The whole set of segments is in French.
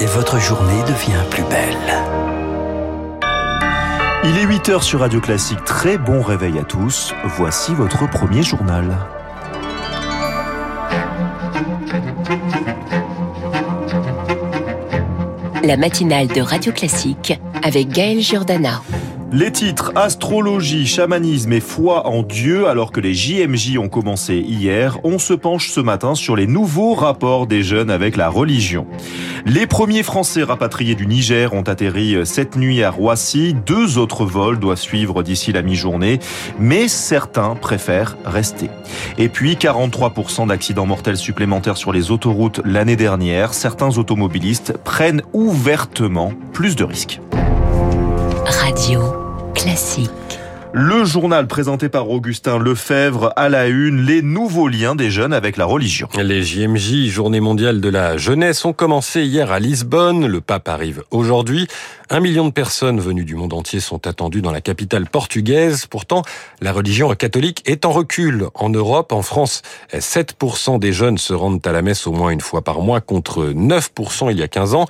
et votre journée devient plus belle. Il est 8h sur Radio Classique. Très bon réveil à tous. Voici votre premier journal. La matinale de Radio Classique avec Gaël Giordana. Les titres astrologie, chamanisme et foi en Dieu, alors que les JMJ ont commencé hier, on se penche ce matin sur les nouveaux rapports des jeunes avec la religion. Les premiers Français rapatriés du Niger ont atterri cette nuit à Roissy. Deux autres vols doivent suivre d'ici la mi-journée, mais certains préfèrent rester. Et puis 43% d'accidents mortels supplémentaires sur les autoroutes l'année dernière. Certains automobilistes prennent ouvertement plus de risques. Radio classique. Le journal présenté par Augustin Lefebvre à la une, les nouveaux liens des jeunes avec la religion. Les JMJ, Journée mondiale de la jeunesse, ont commencé hier à Lisbonne. Le pape arrive aujourd'hui. Un million de personnes venues du monde entier sont attendues dans la capitale portugaise. Pourtant, la religion catholique est en recul. En Europe, en France, 7% des jeunes se rendent à la messe au moins une fois par mois contre 9% il y a 15 ans.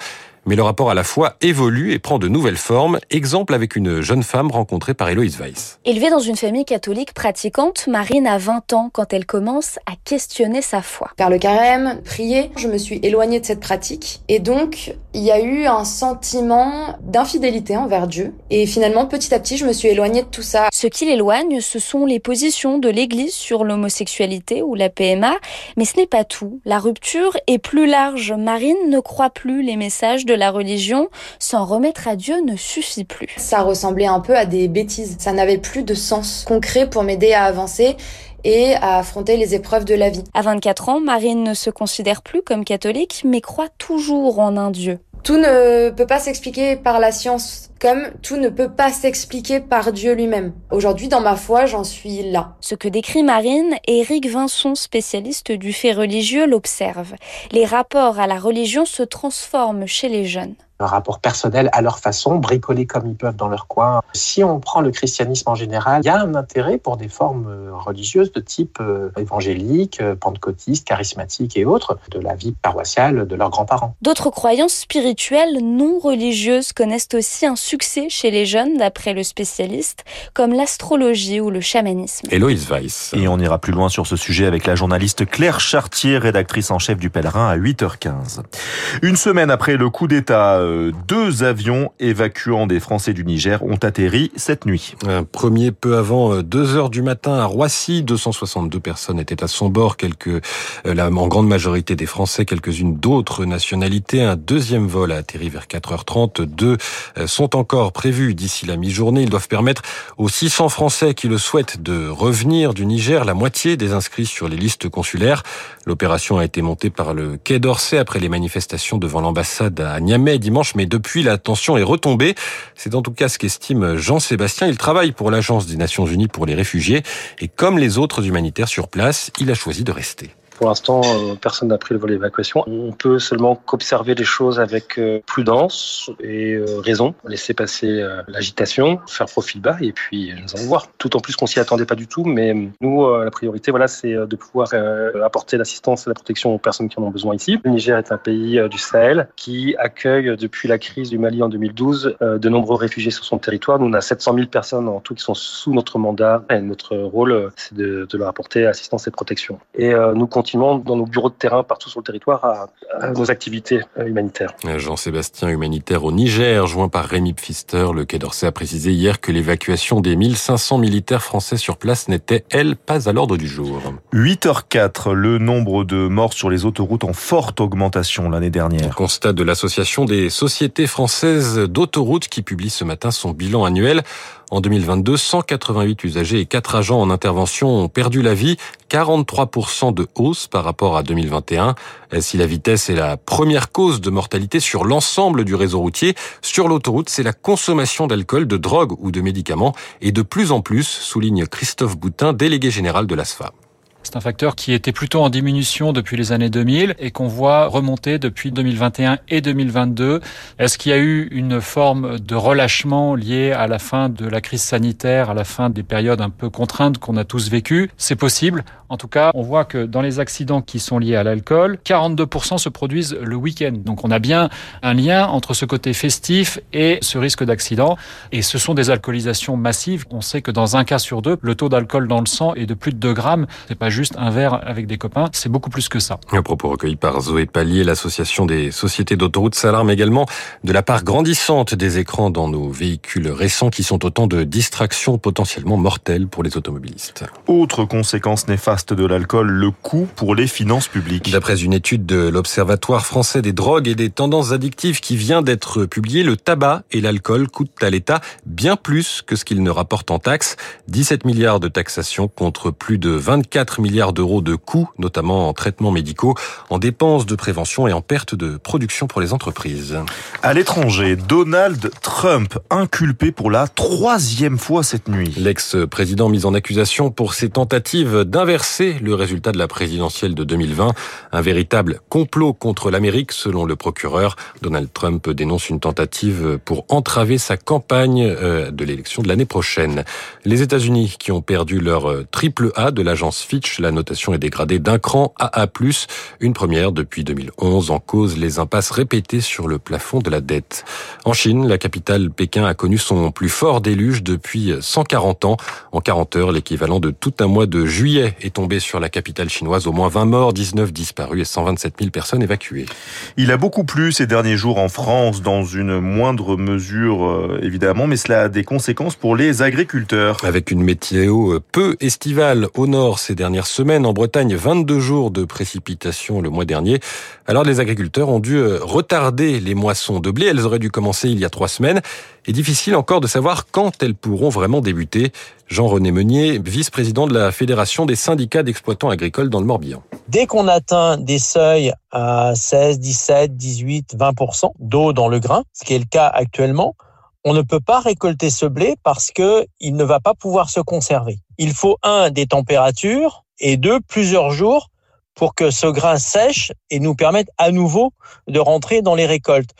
Mais le rapport à la foi évolue et prend de nouvelles formes. Exemple avec une jeune femme rencontrée par Héloïse Weiss. Élevée dans une famille catholique pratiquante, Marine a 20 ans quand elle commence à questionner sa foi. Faire le carême, prier, je me suis éloignée de cette pratique. Et donc, il y a eu un sentiment d'infidélité envers Dieu. Et finalement, petit à petit, je me suis éloignée de tout ça. Ce qui l'éloigne, ce sont les positions de l'Église sur l'homosexualité ou la PMA. Mais ce n'est pas tout. La rupture est plus large. Marine ne croit plus les messages de la religion, s'en remettre à Dieu ne suffit plus. Ça ressemblait un peu à des bêtises. Ça n'avait plus de sens concret pour m'aider à avancer et à affronter les épreuves de la vie. À 24 ans, Marine ne se considère plus comme catholique, mais croit toujours en un Dieu. Tout ne peut pas s'expliquer par la science, comme tout ne peut pas s'expliquer par Dieu lui-même. Aujourd'hui, dans ma foi, j'en suis là. Ce que décrit Marine, Éric Vincent, spécialiste du fait religieux, l'observe. Les rapports à la religion se transforment chez les jeunes un rapport personnel à leur façon, bricoler comme ils peuvent dans leur coin. Si on prend le christianisme en général, il y a un intérêt pour des formes euh, religieuses de type euh, évangélique, euh, pentecôtiste, charismatique et autres, de la vie paroissiale de leurs grands-parents. D'autres croyances spirituelles non religieuses connaissent aussi un succès chez les jeunes, d'après le spécialiste, comme l'astrologie ou le chamanisme. Héloïse Weiss. Et on ira plus loin sur ce sujet avec la journaliste Claire Chartier, rédactrice en chef du Pèlerin à 8h15. Une semaine après le coup d'État deux avions évacuant des Français du Niger ont atterri cette nuit. Un premier peu avant 2 euh, heures du matin à Roissy, 262 personnes étaient à son bord, quelques, euh, la, en grande majorité des Français, quelques-unes d'autres nationalités. Un deuxième vol a atterri vers 4h30. Deux sont encore prévus d'ici la mi-journée. Ils doivent permettre aux 600 Français qui le souhaitent de revenir du Niger, la moitié des inscrits sur les listes consulaires. L'opération a été montée par le Quai d'Orsay après les manifestations devant l'ambassade à Niamey dimanche mais depuis la tension est retombée. C'est en tout cas ce qu'estime Jean-Sébastien. Il travaille pour l'Agence des Nations Unies pour les réfugiés et comme les autres humanitaires sur place, il a choisi de rester. Pour l'instant, euh, personne n'a pris le vol d'évacuation. On peut seulement qu'observer les choses avec euh, prudence et euh, raison, laisser passer l'agitation, faire profil bas et puis nous allons voir. Tout en plus qu'on s'y attendait pas du tout, mais nous, la priorité, voilà, c'est de pouvoir apporter l'assistance et la protection aux personnes qui en ont besoin ici. Le Niger est un pays du Sahel qui accueille depuis la crise du Mali en 2012 de nombreux réfugiés sur son territoire. Nous, on a 700 000 personnes en tout qui sont sous notre mandat et notre rôle, c'est de, de, leur apporter assistance et protection. Et nous continuons dans nos bureaux de terrain partout sur le territoire à, nos activités euh, humanitaires. Jean-Sébastien, humanitaire au Niger, joint par Rémi Pfister, le Quai d'Orsay a précisé hier que l'évacuation des 1500 militaires français sur place n'était, elle, pas à l'ordre du jour. 8h04, le nombre de morts sur les autoroutes en forte augmentation l'année dernière. Constat de l'Association des sociétés françaises d'autoroutes qui publie ce matin son bilan annuel. En 2022, 188 usagers et 4 agents en intervention ont perdu la vie, 43% de hausse par rapport à 2021. Si la vitesse est la première cause de mortalité sur l'ensemble du réseau routier, sur l'autoroute, c'est la consommation d'alcool, de drogue ou de médicaments et de plus en plus, souligne Christophe Boutin, délégué général de l'ASFA. C'est un facteur qui était plutôt en diminution depuis les années 2000 et qu'on voit remonter depuis 2021 et 2022. Est-ce qu'il y a eu une forme de relâchement lié à la fin de la crise sanitaire, à la fin des périodes un peu contraintes qu'on a tous vécues? C'est possible. En tout cas, on voit que dans les accidents qui sont liés à l'alcool, 42% se produisent le week-end. Donc on a bien un lien entre ce côté festif et ce risque d'accident. Et ce sont des alcoolisations massives. On sait que dans un cas sur deux, le taux d'alcool dans le sang est de plus de 2 grammes. C'est pas juste un verre avec des copains, c'est beaucoup plus que ça. Un propos recueilli par Zoé Pallier, l'association des sociétés d'autoroutes s'alarme également de la part grandissante des écrans dans nos véhicules récents qui sont autant de distractions potentiellement mortelles pour les automobilistes. Autre conséquence néfaste de l'alcool, le coût pour les finances publiques. D'après une étude de l'Observatoire français des drogues et des tendances addictives qui vient d'être publiée, le tabac et l'alcool coûtent à l'État bien plus que ce qu'ils ne rapportent en taxes. 17 milliards de taxation contre plus de 24 milliards d'euros de coûts, notamment en traitements médicaux, en dépenses de prévention et en perte de production pour les entreprises. À l'étranger, Donald Trump inculpé pour la troisième fois cette nuit. L'ex-président mis en accusation pour ses tentatives d'inverser le résultat de la présidentielle de 2020. Un véritable complot contre l'Amérique, selon le procureur. Donald Trump dénonce une tentative pour entraver sa campagne euh, de l'élection de l'année prochaine. Les États-Unis qui ont perdu leur euh, triple A de l'agence Fitch, la notation est dégradée d'un cran à A+, une première depuis 2011 en cause les impasses répétées sur le plafond de la dette. En Chine, la capitale Pékin a connu son plus fort déluge depuis 140 ans. En 40 heures, l'équivalent de tout un mois de juillet est tombé sur la capitale chinoise. Au moins 20 morts, 19 disparus et 127 000 personnes évacuées. Il a beaucoup plu ces derniers jours en France, dans une moindre mesure euh, évidemment, mais cela a des conséquences pour les agriculteurs. Avec une météo peu estivale au nord ces dernières semaines, en Bretagne, 22 jours de précipitations le mois dernier. Alors les agriculteurs ont dû euh, retarder les moissons de blé. Elles auraient dû commencer il y a trois semaines. Et difficile encore de savoir quand elles pourront vraiment débuter. Jean-René Meunier, vice-président de la Fédération des syndicats d'exploitants agricoles dans le Morbihan. Dès qu'on atteint des seuils à 16, 17, 18, 20% d'eau dans le grain, ce qui est le cas actuellement, on ne peut pas récolter ce blé parce que il ne va pas pouvoir se conserver. Il faut un des températures et deux plusieurs jours pour que ce grain sèche et nous permette à nouveau de rentrer dans les récoltes.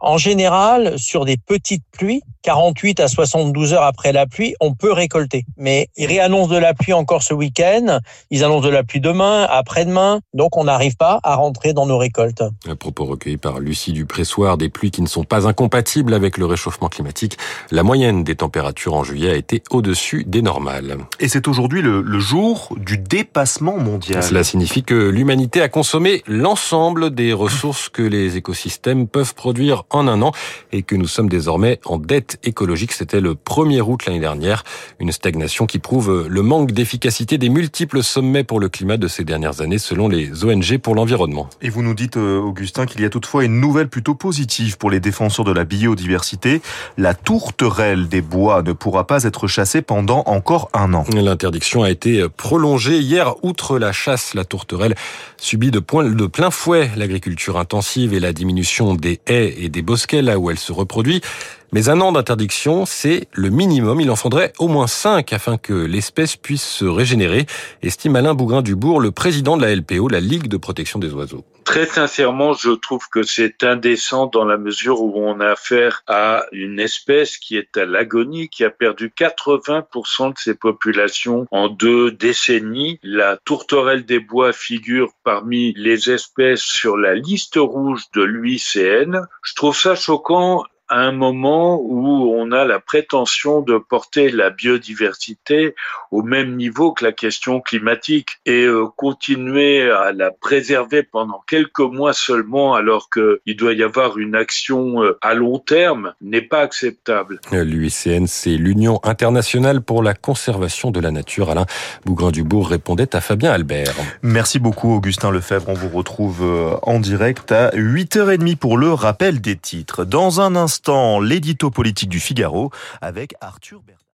En général, sur des petites pluies, 48 à 72 heures après la pluie, on peut récolter. Mais ils réannoncent de la pluie encore ce week-end, ils annoncent de la pluie demain, après-demain, donc on n'arrive pas à rentrer dans nos récoltes. Un propos recueilli par Lucie Dupressoir, des pluies qui ne sont pas incompatibles avec le réchauffement climatique. La moyenne des températures en juillet a été au-dessus des normales. Et c'est aujourd'hui le, le jour du dépassement mondial. Cela signifie que l'humanité a consommé l'ensemble des ressources que les écosystèmes peuvent produire en un an et que nous sommes désormais en dette écologique. C'était le 1er août l'année dernière. Une stagnation qui prouve le manque d'efficacité des multiples sommets pour le climat de ces dernières années selon les ONG pour l'environnement. Et vous nous dites, euh, Augustin, qu'il y a toutefois une nouvelle plutôt positive pour les défenseurs de la biodiversité. La tourterelle des bois ne pourra pas être chassée pendant encore un an. L'interdiction a été prolongée hier. Outre la chasse, la tourterelle subit de, point, de plein fouet l'agriculture intensive et la diminution des haies et des bosquets là où elle se reproduit. Mais un an d'interdiction, c'est le minimum. Il en faudrait au moins cinq afin que l'espèce puisse se régénérer, estime Alain Bougrain-Dubourg, le président de la LPO, la Ligue de protection des oiseaux. Très sincèrement, je trouve que c'est indécent dans la mesure où on a affaire à une espèce qui est à l'agonie, qui a perdu 80% de ses populations en deux décennies. La tourterelle des bois figure parmi les espèces sur la liste rouge de l'UICN. Je trouve ça choquant à un moment où on a la prétention de porter la biodiversité au même niveau que la question climatique et euh, continuer à la préserver pendant quelques mois seulement alors qu'il doit y avoir une action euh, à long terme n'est pas acceptable. L'UICN, c'est l'Union internationale pour la conservation de la nature. Alain Bougrain-Dubourg répondait à Fabien Albert. Merci beaucoup Augustin Lefebvre. On vous retrouve euh, en direct à 8h30 pour le rappel des titres. Dans un instant, l'édito politique du Figaro avec Arthur Bertrand.